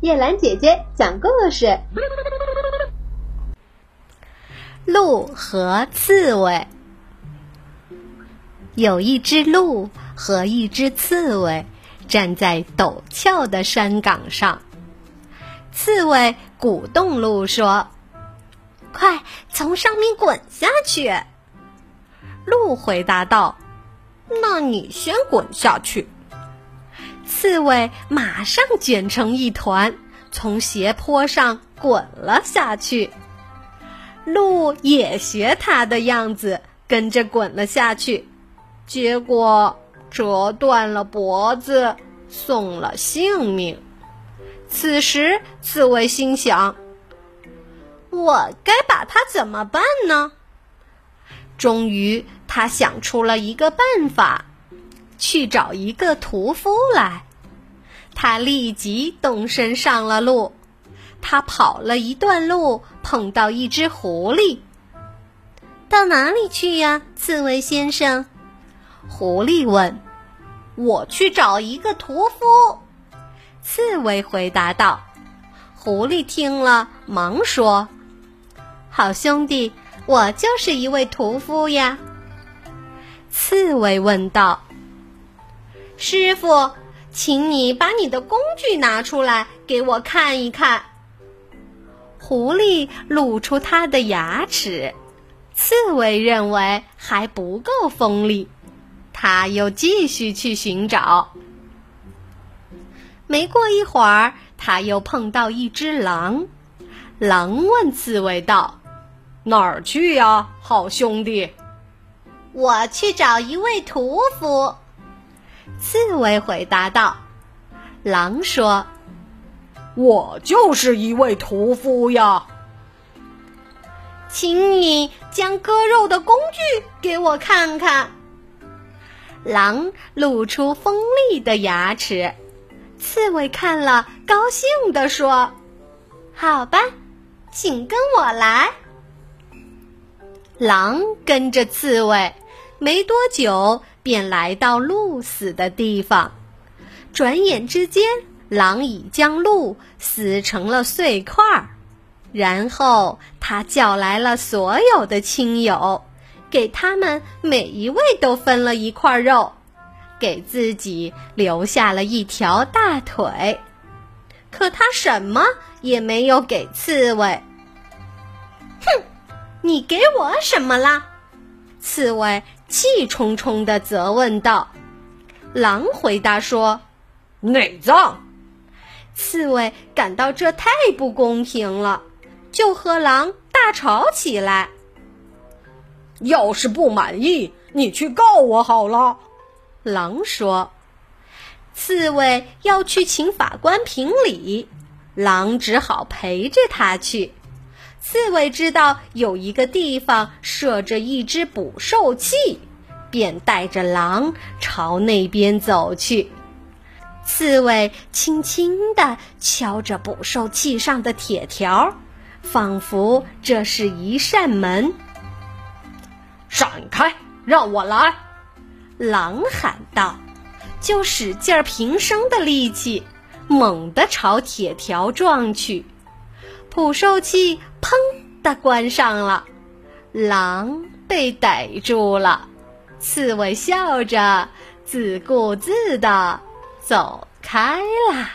叶兰姐姐讲故事：鹿和刺猬。有一只鹿和一只刺猬站在陡峭的山岗上。刺猬鼓动鹿说：“快从上面滚下去！”鹿回答道：“那你先滚下去。”刺猬马上卷成一团，从斜坡上滚了下去。鹿也学它的样子，跟着滚了下去，结果折断了脖子，送了性命。此时，刺猬心想：“我该把它怎么办呢？”终于，他想出了一个办法。去找一个屠夫来，他立即动身上了路。他跑了一段路，碰到一只狐狸。到哪里去呀，刺猬先生？狐狸问。我去找一个屠夫。刺猬回答道。狐狸听了，忙说：“好兄弟，我就是一位屠夫呀。”刺猬问道。师傅，请你把你的工具拿出来给我看一看。狐狸露出它的牙齿，刺猬认为还不够锋利，它又继续去寻找。没过一会儿，他又碰到一只狼。狼问刺猬道：“哪儿去呀，好兄弟？”“我去找一位屠夫。”刺猬回答道：“狼说，我就是一位屠夫呀，请你将割肉的工具给我看看。”狼露出锋利的牙齿，刺猬看了，高兴地说：“好吧，请跟我来。”狼跟着刺猬，没多久。便来到鹿死的地方，转眼之间，狼已将鹿撕成了碎块儿。然后他叫来了所有的亲友，给他们每一位都分了一块肉，给自己留下了一条大腿。可他什么也没有给刺猬。哼，你给我什么啦？刺猬。气冲冲的责问道：“狼回答说，内脏。”刺猬感到这太不公平了，就和狼大吵起来。要是不满意，你去告我好了。”狼说。刺猬要去请法官评理，狼只好陪着他去。刺猬知道有一个地方设着一只捕兽器，便带着狼朝那边走去。刺猬轻轻地敲着捕兽器上的铁条，仿佛这是一扇门。闪开，让我来！狼喊道，就使劲儿平生的力气，猛地朝铁条撞去。捕兽器砰的关上了，狼被逮住了。刺猬笑着，自顾自的走开了。